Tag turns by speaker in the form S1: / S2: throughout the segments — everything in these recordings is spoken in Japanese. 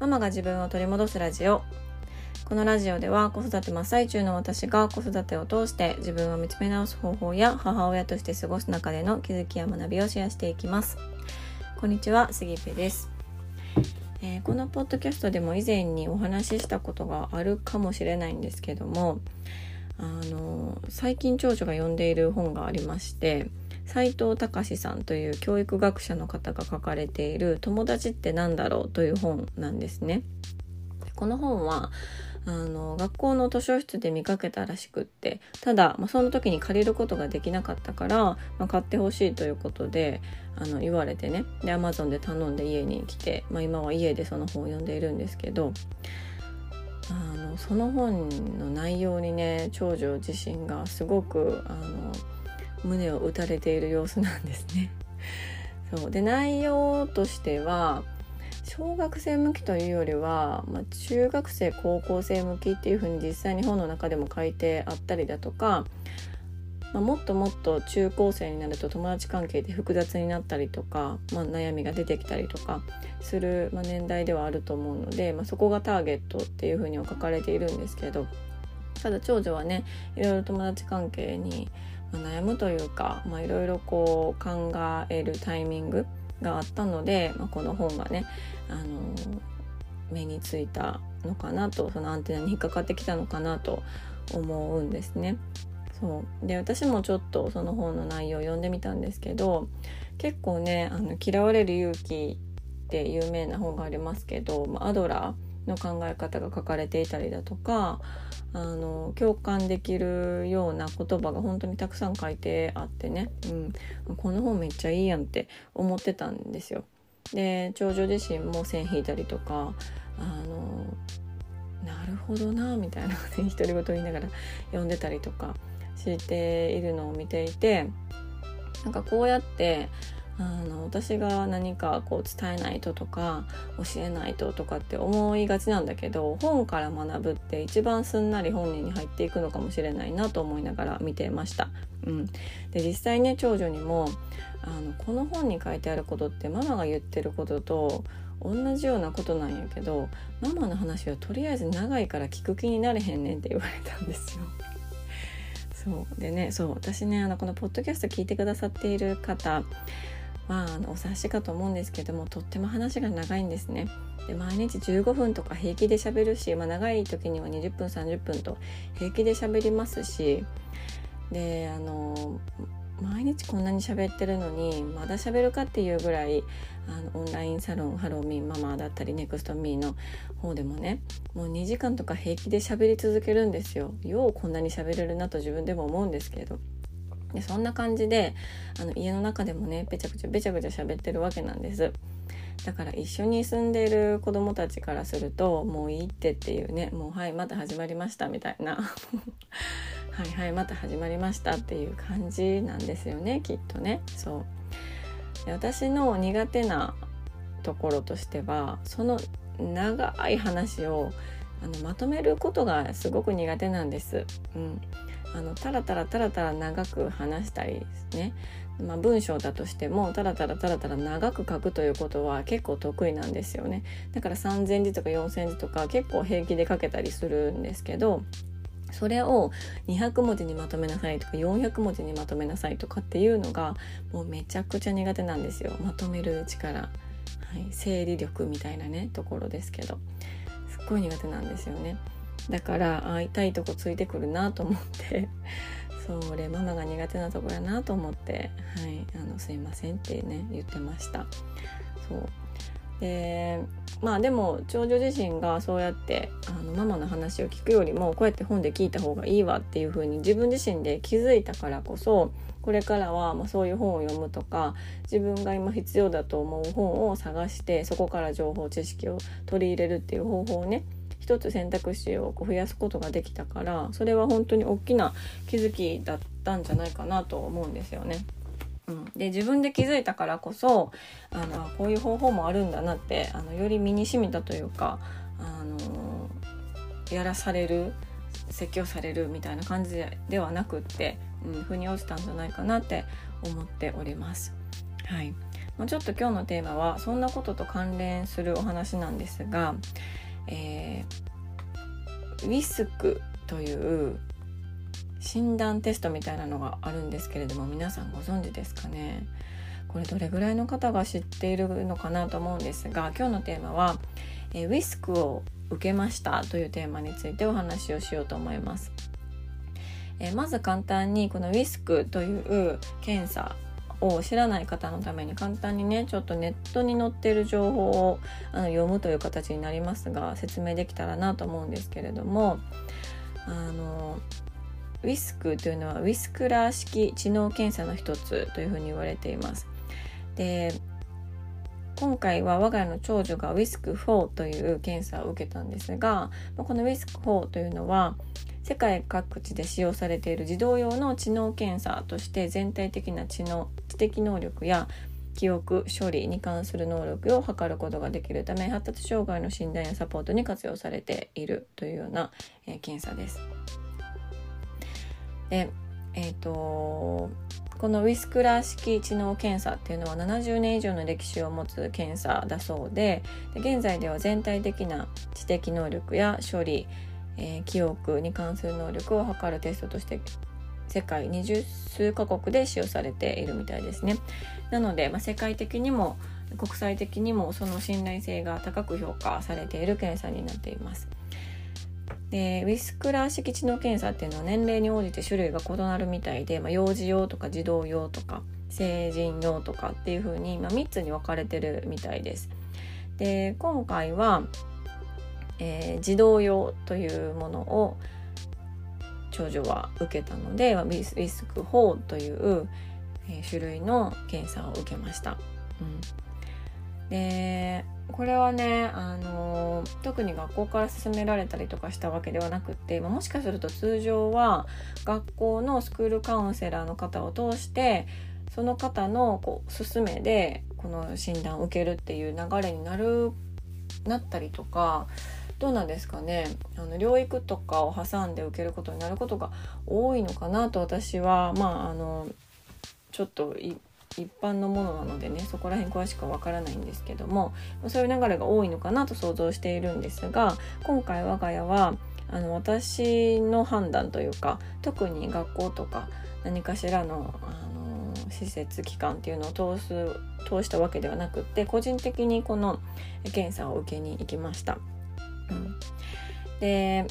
S1: ママが自分を取り戻すラジオ。このラジオでは子育て真っ最中の私が子育てを通して自分を見つめ直す方法や母親として過ごす中での気づきや学びをシェアしていきます。こんにちは杉ペです。えー、このポッドキャストでも以前にお話ししたことがあるかもしれないんですけどもあの最近長女が読んでいる本がありまして斉藤隆さんという教育学者の方が書かれている「友達って何だろう?」という本なんですね。この本はあの学校の図書室で見かけたらしくってただ、まあ、その時に借りることができなかったから、まあ、買ってほしいということであの言われてねで Amazon で頼んで家に来て、まあ、今は家でその本を読んでいるんですけどあのその本の内容にね長女自身がすごくあの胸を打たれている様子なんですね。そうで内容としては小学生向きというよりは、まあ、中学生高校生向きっていうふうに実際に本の中でも書いてあったりだとか、まあ、もっともっと中高生になると友達関係で複雑になったりとか、まあ、悩みが出てきたりとかする、まあ、年代ではあると思うので、まあ、そこがターゲットっていうふうには書かれているんですけどただ長女はねいろいろ友達関係に悩むというかいろいろこう考えるタイミングがあったので、まあ、この本がね、あの目についたのかなとそのアンテナに引っかかってきたのかなと思うんですね。そうで私もちょっとその本の内容を読んでみたんですけど結構ね「あの嫌われる勇気」って有名な本がありますけど、まあ、アドラーの考え方が書かれていたりだとかあの共感できるような言葉が本当にたくさん書いてあってね、うん、この本めっちゃいいやんって思ってたんですよ。で長女自身も線引いたりとかあのなるほどなみたいな独り言言いながら読んでたりとかしているのを見ていてなんかこうやってあの私が何かこう伝えないととか教えないととかって思いがちなんだけど本から学ぶって一番すんなり本人に入っていくのかもしれないなと思いながら見てました。うん、で実際ね長女にもあのこの本に書いてあることってママが言ってることと同じようなことなんやけどママの話はとりあえず長いから聞く気になれへんねんって言われたんですよ。そうでねそう私ねあのこのポッドキャスト聞いてくださっている方まあ、あのお察しかと思うんですけどもとっても話が長いんですね。で毎日15分とか平気で喋るし、まあ、長い時には20分30分と平気で喋りますしであの毎日こんなに喋ってるのにまだ喋るかっていうぐらいあのオンラインサロンハローミンママだったりネクストミーの方でもねもう2時間とか平気で喋り続けるんですよ。ようこんなに喋れるなと自分でも思うんですけれど。でそんな感じであの家の中でもねべちゃくちゃべちゃくちゃ喋ってるわけなんです。だから一緒に住んでいる子供たちからするともういいってっていうねもうはいまた始まりましたみたいな。はいはいまた始まりましたっていう感じなんですよねきっとね。そう。で私の苦手なところとしてはその長い話をあのまとめることがすごく苦手なんです。うん、あのタラタラタラタラ長く話したりね、まあ、文章だとしてもタラタラタラタラ長く書くということは結構得意なんですよね。だから3,000字とか4,000字とか結構平気で書けたりするんですけどそれを200文字にまとめなさいとか400文字にまとめなさいとかっていうのがもうめちゃくちゃ苦手なんですよ。まとめる力、はい、整理力みたいなねところですけど。ごい苦手なんですよね。だから会いたいとこついてくるなと思って それママが苦手なとこやなと思って「はい、あのすいません」ってね言ってました。そうでまあでも長女自身がそうやってあのママの話を聞くよりもこうやって本で聞いた方がいいわっていう風に自分自身で気づいたからこそこれからはまそういう本を読むとか自分が今必要だと思う本を探してそこから情報知識を取り入れるっていう方法をね一つ選択肢をこう増やすことができたからそれは本当に大きな気づきだったんじゃないかなと思うんですよね。うん、で自分で気づいたからこそあのこういう方法もあるんだなってあのより身にしみたというかあのやらされる説教されるみたいな感じではなくって、うん、腑に落ちたんじゃないかなって思っております。はいまあ、ちょっと今日のテーマはそんなことと関連するお話なんですが、えー、ウィスクという診断テストみたいなのがあるんですけれども皆さんご存知ですかね？これどれぐらいの方が知っているのかなと思うんですが今日のテーマは、えー、ウィスクを受けましたというテーマについてお話をしようと思います。えー、まず簡単にこのウィスクという検査を知らない方のために簡単にねちょっとネットに載ってる情報をあの読むという形になりますが説明できたらなと思うんですけれどもあのウィスクというのはウィスクラー式知能検査の一つというふうに言われています。で今回は我が家の長女がウィスク4という検査を受けたんですがこのウィスク4というのは世界各地で使用されている児童用の知能検査として全体的な知能知的能力や記憶処理に関する能力を測ることができるため発達障害の診断やサポートに活用されているというような、えー、検査です。でえーとこのウィスクラー式知能検査っていうのは70年以上の歴史を持つ検査だそうでで現在では全体的な知的能力や処理、えー、記憶に関する能力を測るテストとして世界二十数カ国で使用されているみたいですね。なので、まあ、世界的にも国際的にもその信頼性が高く評価されている検査になっています。でウィスクラー式知能検査っていうのは年齢に応じて種類が異なるみたいで、まあ、幼児用とか児童用とか成人用とかっていう風に、まあ、3つに分かれてるみたいです。で今回は、えー、児童用というものを長女は受けたのでウィスウィスク4という、えー、種類の検査を受けました。うん、でこれはね、あの特に学校から勧められたりとかしたわけではなくって、まあ、もしかすると通常は学校のスクールカウンセラーの方を通してその方のこう勧めでこの診断を受けるっていう流れになるなったりとかどうなんですかねあの療育とかを挟んで受けることになることが多いのかなと私はまああのちょっと一般のものなのでねそこら辺詳しくはわからないんですけどもそういう流れが多いのかなと想像しているんですが今回我が家はあの私の判断というか特に学校とか何かしらのあの施設機関っていうのを通す通したわけではなくって個人的にこの検査を受けに行きました。で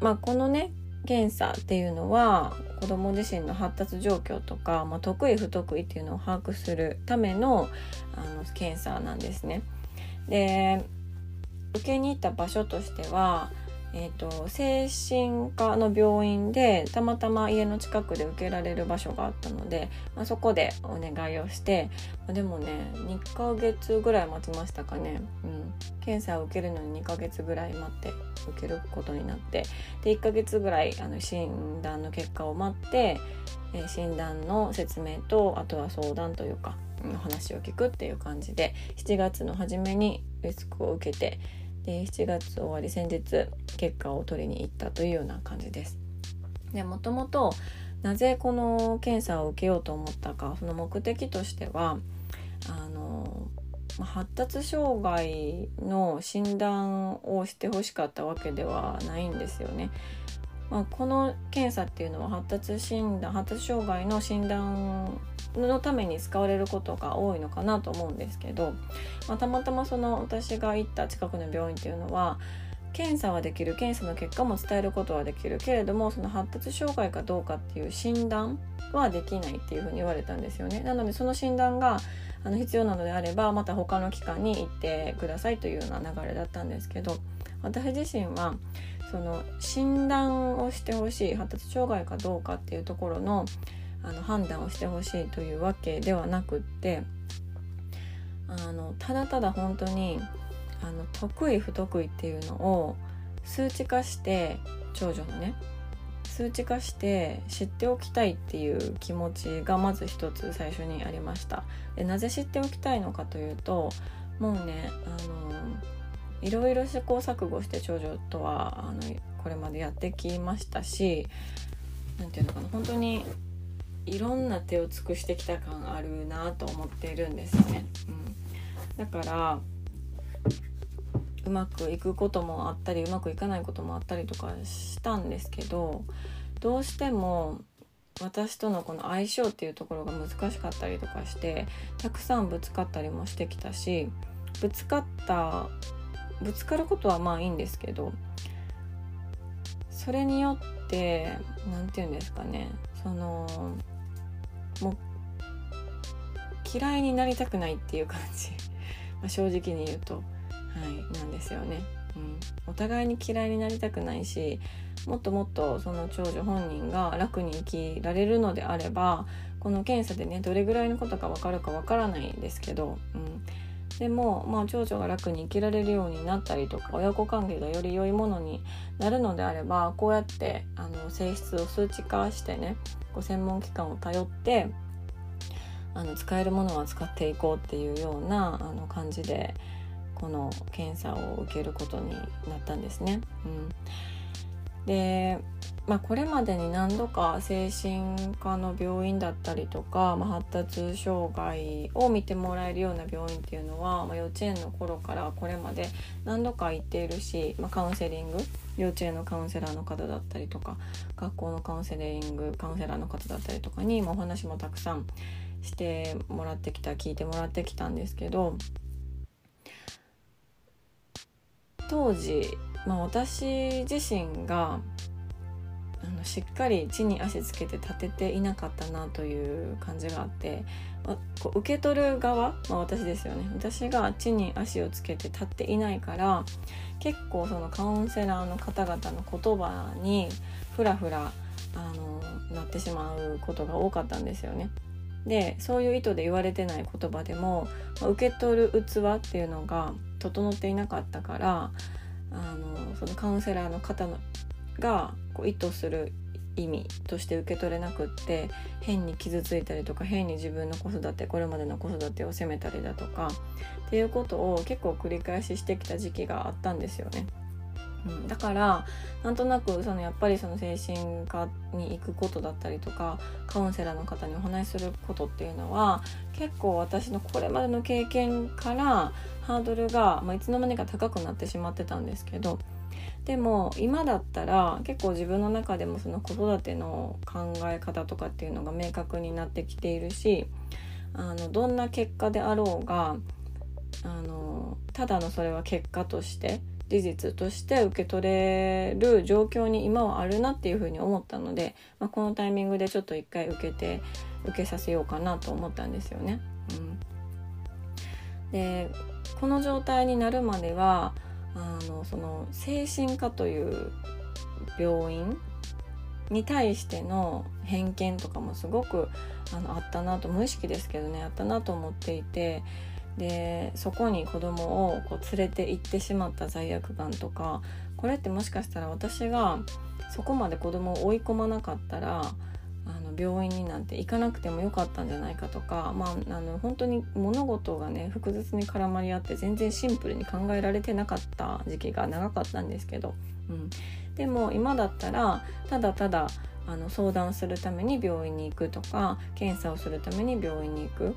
S1: まあこのね検査っていうのは子ども自身の発達状況とか、まあ、得意不得意っていうのを把握するためのあの検査なんですね。で受けに行った場所としてはえーと、精神科の病院でたまたま家の近くで受けられる場所があったので、まあ、そこでお願いをして、でもね2ヶ月ぐらい待ちましたかね、うん、検査を受けるのに2ヶ月ぐらい待って受けることになって。で1ヶ月ぐらいあの診断の結果を待って、え、診断の説明とあとは相談というか、うん、話を聞くっていう感じで7月の初めにリスクを受けてで7月終わり先日結果を取りに行ったというような感じです。でもともとなぜこの検査を受けようと思ったかその目的としてはあの発達障害の診断をしてほしかったわけではないんですよね。まあ、この検査っていうのは発達診断発達障害の診断のために使われることが多いのかなと思うんですけど、まあ、たまたまその私が行った近くの病院っていうのは検査はできる検査の結果も伝えることはできるけれどもその発達障害かどうかっていう診断はできないっていうふうに言われたんですよね。なのでその診断があの必要なのであればまた他の機関に行ってくださいというような流れだったんですけど私自身はその診断をしてほしい発達障害かどうかっていうところのあの判断をしてほしいというわけではなくってあのただただ本当にあの得意不得意っていうのを数値化して長女のね数値化して知っておきたいっていう気持ちがまず一つ最初にありました。でなぜ知っておきたいのかというともうねあのいろいろ試行錯誤して長女とはあのこれまでやってきましたし何て言うのかな本当にいろんな手を尽くしてきた感あるなと思っているんですよね。うん、だからうまくいくこともあったりうまくいかないこともあったりとかしたんですけどどうしても私とのこの相性っていうところが難しかったりとかしてたくさんぶつかったりもしてきたしぶつかったぶつかることはまあいいんですけどそれによって何て言うんですかねそのもう嫌いになりたくないっていう感じ、ま、正直に言うと。はいなんですよね。うん、お互いに嫌いになりたくないしもっともっとその長女本人が楽に生きられるのであればこの検査でねどれぐらいのことが分かるか分からないですけど、うん、でも、まあ、長女が楽に生きられるようになったりとか親子関係がより良いものになるのであればこうやってあの性質を数値化してねこう専門機関を頼ってあの使えるものは使っていこうっていうようなあの感じでこの検査を受けることになったんですね。うん、で、まあ、これまでに何度か精神科の病院だったりとか、まあ、発達障害を見てもらえるような病院っていうのは、まあ、幼稚園の頃からこれまで何度か行っているし、まあ、カウンセリング幼稚園のカウンセラーの方だったりとか学校のカウンセリングカウンセラーの方だったりとかに、ま、お話もたくさんしてもらってきた聞いてもらってきたんですけど当時、まあ、私自身がしっかり地に足つけて立てていなかったなという感じがあって、まあ、こう受け取る側、まあ、私ですよね私が地に足をつけて立っていないから結構そのカウンセラーの方々の言葉にふらふらあのなってしまうことが多かったんですよね。でそういう意図で言われてない言葉でも、まあ、受け取る器っていうのが整っていなかったからあのそのカウンセラーの方のがこう意図する意味として受け取れなくって変に傷ついたりとか変に自分の子育てこれまでの子育てを責めたりだとかっていうことを結構繰り返ししてきた時期があったんですよね。うん、だからなんとなくそのやっぱりその精神科に行くことだったりとかカウンセラーの方にお話しすることっていうのは結構私のこれまでの経験からハードルが、まあ、いつの間にか高くなってしまってたんですけどでも今だったら結構自分の中でもその子育ての考え方とかっていうのが明確になってきているしあのどんな結果であろうがあのただのそれは結果として事実として受け取れる状況に今はあるなっていうふうに思ったので、まあ、このタイミングでちょっと一回受けて受けさせようかなと思ったんですよね。うん、でこの状態になるまではあのその精神科という病院に対しての偏見とかもすごくあのあったなと無意識ですけどねあったなと思っていてでそこに子供をこう連れて行ってしまった罪悪感とかこれってもしかしたら私がそこまで子供を追い込まなかったらあの病院になんて行かなくてもよかったんじゃないかとか、まあ、あの本当に物事がね複雑に絡まり合って全然シンプルに考えられてなかった時期が長かったんですけど、うん、でも今だったらただただあの相談するために病院に行くとか検査をするために病院に行く。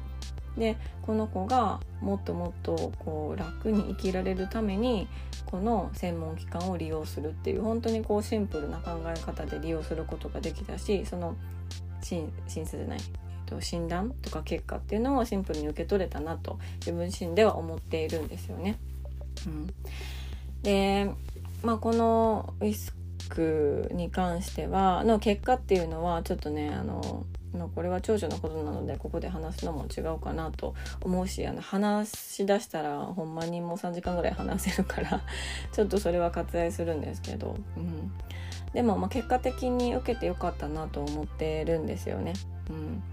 S1: でこの子がもっともっとこう楽に生きられるためにこの専門機関を利用するっていう本当にこうシンプルな考え方で利用することができたしその審査じゃない、えっと、診断とか結果っていうのをシンプルに受け取れたなと自分自身では思っているんですよね。うん、で、まあ、このウィスクに関してはの結果っていうのはちょっとねあのまあ、これは長女のことなのでここで話すのも違うかなと思うしあの話しだしたらほんまにもう3時間ぐらい話せるから ちょっとそれは割愛するんですけど、うん、でもま結果的に受けてよかったなと思ってるんですよね。うん、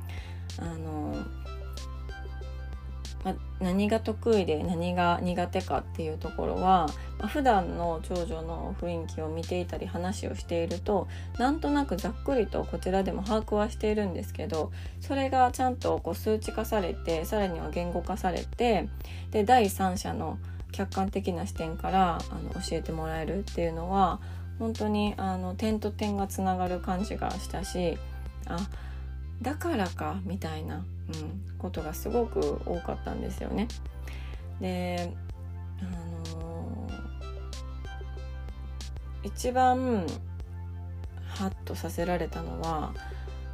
S1: あのま、何が得意で何が苦手かっていうところは、まあ、普段の長女の雰囲気を見ていたり話をしているとなんとなくざっくりとこちらでも把握はしているんですけどそれがちゃんとこう数値化されてさらには言語化されてで第三者の客観的な視点からあの教えてもらえるっていうのは本当にあの点と点がつながる感じがしたしあだからかみたいな、うん、ことがすごく多かったんですよね。であのー、一番ハッとさせられたのは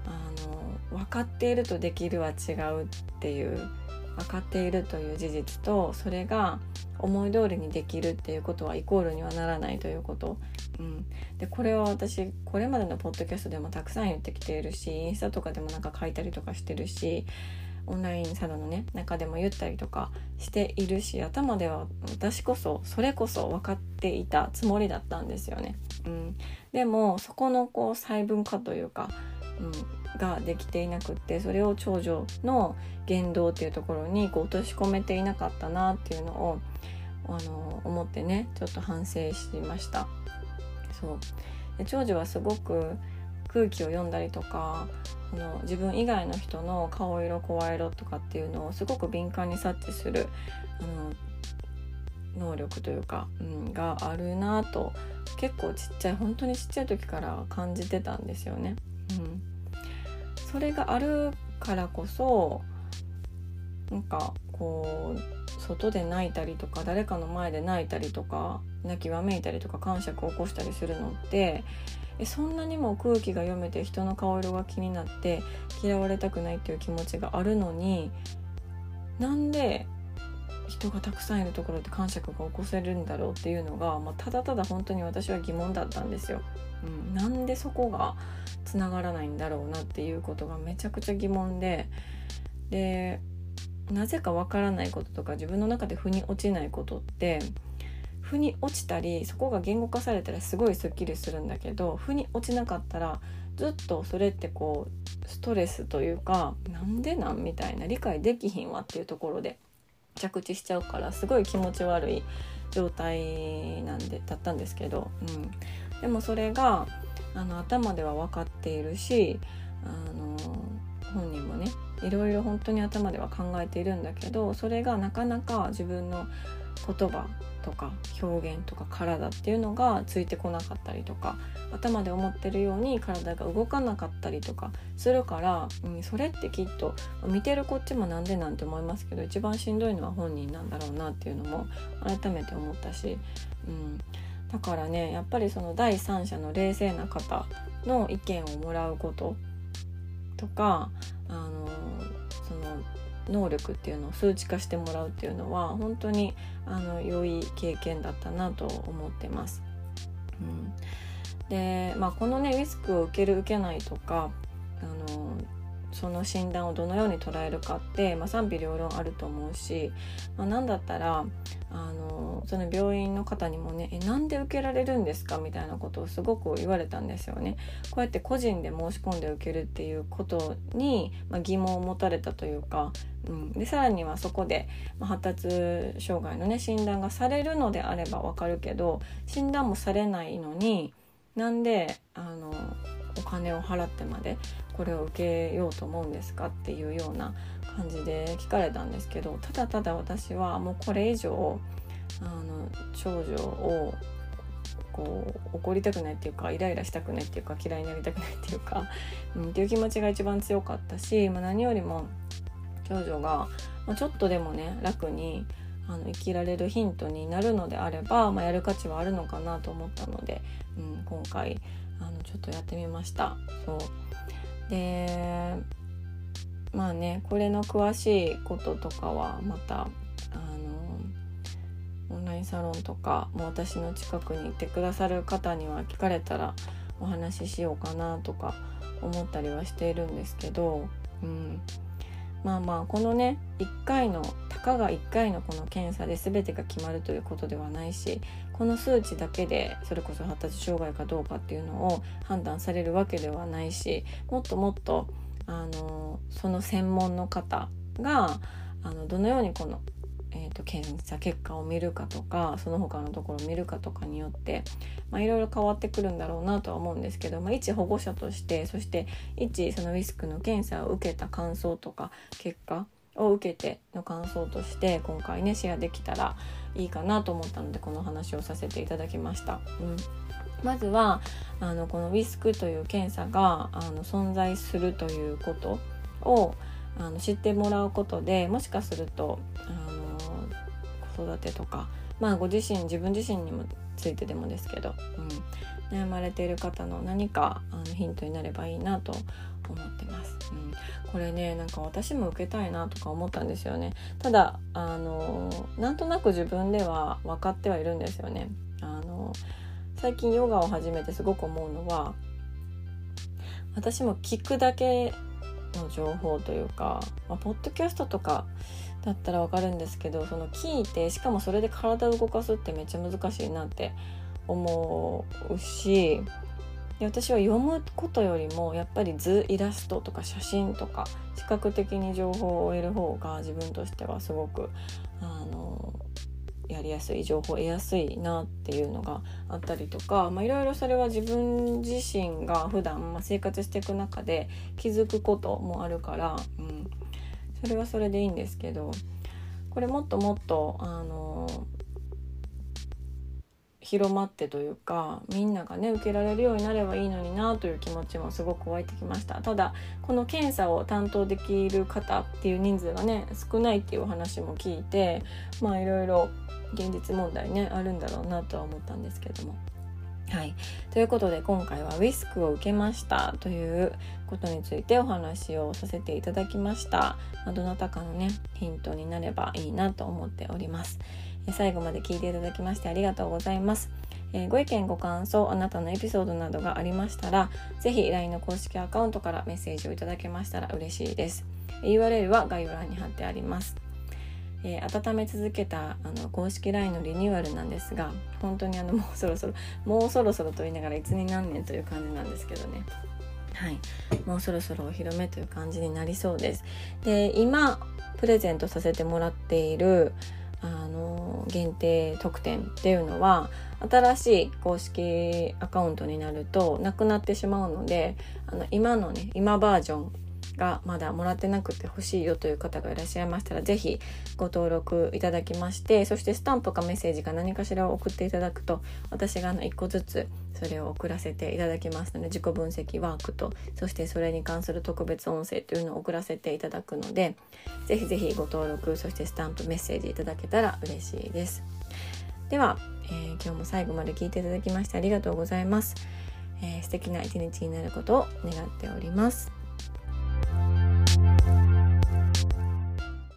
S1: あの分かっているとできるは違うっていう分かっているという事実とそれが思い通りにできるっていうことはイコールにはならないということ、うん、でこれは私これまでのポッドキャストでもたくさん言ってきているしインスタとかでもなんか書いたりとかしてるしオンラインサロンのね中でも言ったりとかしているし頭では私こそそれこそ分かっていたつもりだったんですよね。うん、でもそこのこう細分化というか、うん、ができていなくってそれを長女の言動っていうところにこう落とし込めていなかったなっていうのをあの思ってねちょっと反省しました。そうで長女はすごく空気を読んだりとかあの自分以外の人の顔色声色とかっていうのをすごく敏感に察知するあの能力というか、うん、があるなと結構ちっちゃい本当にちっちゃい時から感じてたんですよね。うん、それがあるからこそなんかこう外で泣いたりとか誰かの前で泣いたりとか泣きわめいたりとか感触を起こしたりするのってえそんなにも空気が読めて人の顔色が気になって嫌われたくないっていう気持ちがあるのになんで人がたくさんいるところで感触が起こせるんだろうっていうのが、まあ、ただただ本当に私は疑問だったんですよ。うん、なんでそこがつながらないんだろうなっていうことがめちゃくちゃ疑問ででなぜかわからないこととか自分の中で腑に落ちないことって腑に落ちたりそこが言語化されたらすごいすっきりするんだけど腑に落ちなかったらずっとそれってこうストレスというかなんでなんみたいな理解できひんわっていうところで着地しちゃうからすごい気持ち悪い状態なんでだったんですけど、うん、でもそれがあの頭では分かっているしあの本人もねいろいろ本当に頭では考えているんだけどそれがなかなか自分の言葉とか表現とか体っていうのがついてこなかったりとか頭で思ってるように体が動かなかったりとかするから、うん、それってきっと見てるこっちもなんでなんて思いますけど一番しんどいのは本人なんだろうなっていうのも改めて思ったし、うん、だからねやっぱりその第三者の冷静な方の意見をもらうこととかあのその能力っていうのを数値化してもらうっていうのは本当にあの良い経験だったなと思ってます。うん、で、まあ、このねリスクを受ける受けないとかあのその診断をどのように捉えるかって、まあ、賛否両論あると思うし、まあ、何だったらあのその病院の方にもね「えなんで受けられるんですか?」みたいなことをすごく言われたんですよね。こうやって個人で申し込んで受けるっていうことに、まあ、疑問を持たれたというか、うん、でさらにはそこで、まあ、発達障害のね診断がされるのであればわかるけど診断もされないのになんであのお金を払ってまでこれを受けようと思うんですかっていうような感じで聞かれたんですけどただただ私はもうこれ以上あの少女をこう怒りたくないっていうかイライラしたくないっていうか嫌いになりたくないっていうか、うん、っていう気持ちが一番強かったし、まあ、何よりも少女が、まあ、ちょっとでもね楽にあの生きられるヒントになるのであれば、まあ、やる価値はあるのかなと思ったので、うん、今回あのちょっとやってみました。そうでまあねこれの詳しいこととかはまたあのオンラインサロンとかも私の近くにいてくださる方には聞かれたらお話ししようかなとか思ったりはしているんですけど、うん、まあまあこのね1回のたかが1回のこの検査で全てが決まるということではないしこの数値だけでそれこそ発達障害かどうかっていうのを判断されるわけではないしもっともっとあのその専門の方があのどのようにこのえーと、検査結果を見るかとかその他のところを見るかとかによっていろいろ変わってくるんだろうなとは思うんですけど、まあ、一保護者としてそして一そのリスクの検査を受けた感想とか結果を受けての感想として今回ねシェアできたらいいかなと思ったのでこの話をさせていただきました。うんまずはあのこのウィスクという検査があの存在するということをあの知ってもらうことでもしかするとあの子育てとか、まあ、ご自身自分自身にもついてでもですけど、うん、悩まれている方の何かあのヒントになればいいなと思ってます、うん、これねなんか私も受けたいなとか思ったんですよね。ただあのなんとなく自分では分かってはいるんですよね。あの最近ヨガを始めてすごく思うのは私も聞くだけの情報というか、まあ、ポッドキャストとかだったらわかるんですけどその聞いてしかもそれで体を動かすってめっちゃ難しいなって思うしで私は読むことよりもやっぱり図イラストとか写真とか視覚的に情報を得る方が自分としてはすごくあのやりやすい情報を得やすいなっていうのがあったりとかいろいろそれは自分自身が普段、ま、生活していく中で気づくこともあるから、うん、それはそれでいいんですけどこれもっともっとあの広まってというかみんながね受けられるようになればいいのになという気持ちもすごく湧いてきました。ただこの検査を担当できる方っていう人数がね少ないっていうお話も聞いてまあいろいろ現実問題ねあるんだろうなとは思ったんですけども。はい、ということで今回はウィスクを受けましたということについてお話をさせていただきました、ま、どなたかのねヒントになればいいなと思っております。最後まで聞いていただきましてありがとうございます。えー、ご意見ご感想あなたのエピソードなどがありましたら是非 LINE の公式アカウントからメッセージをいただけましたら嬉しいです。URL は概要欄に貼ってあります。えー、温め続けたあの公式 LINE のリニューアルなんですが本当にあのもうそろそろもうそろそろと言いながらいつに何年という感じなんですけどね。はい。もうそろそろお披露目という感じになりそうです。で今プレゼントさせてもらっているあの限定特典っていうのは新しい公式アカウントになるとなくなってしまうのであの今のね今バージョンがまだもらってなくて欲しいよという方がいらっしゃいましたら是非ご登録いただきましてそしてスタンプかメッセージか何かしらを送っていただくと私があの1個ずつそれを送らせていただきますので自己分析ワークとそしてそれに関する特別音声というのを送らせていただくので是非是非ご登録そしてスタンプメッセージいただけたら嬉しいです。では、えー、今日も最後まで聞いていただきましてありがとうございます。えー、素敵な一日になることを願っております。Thank you.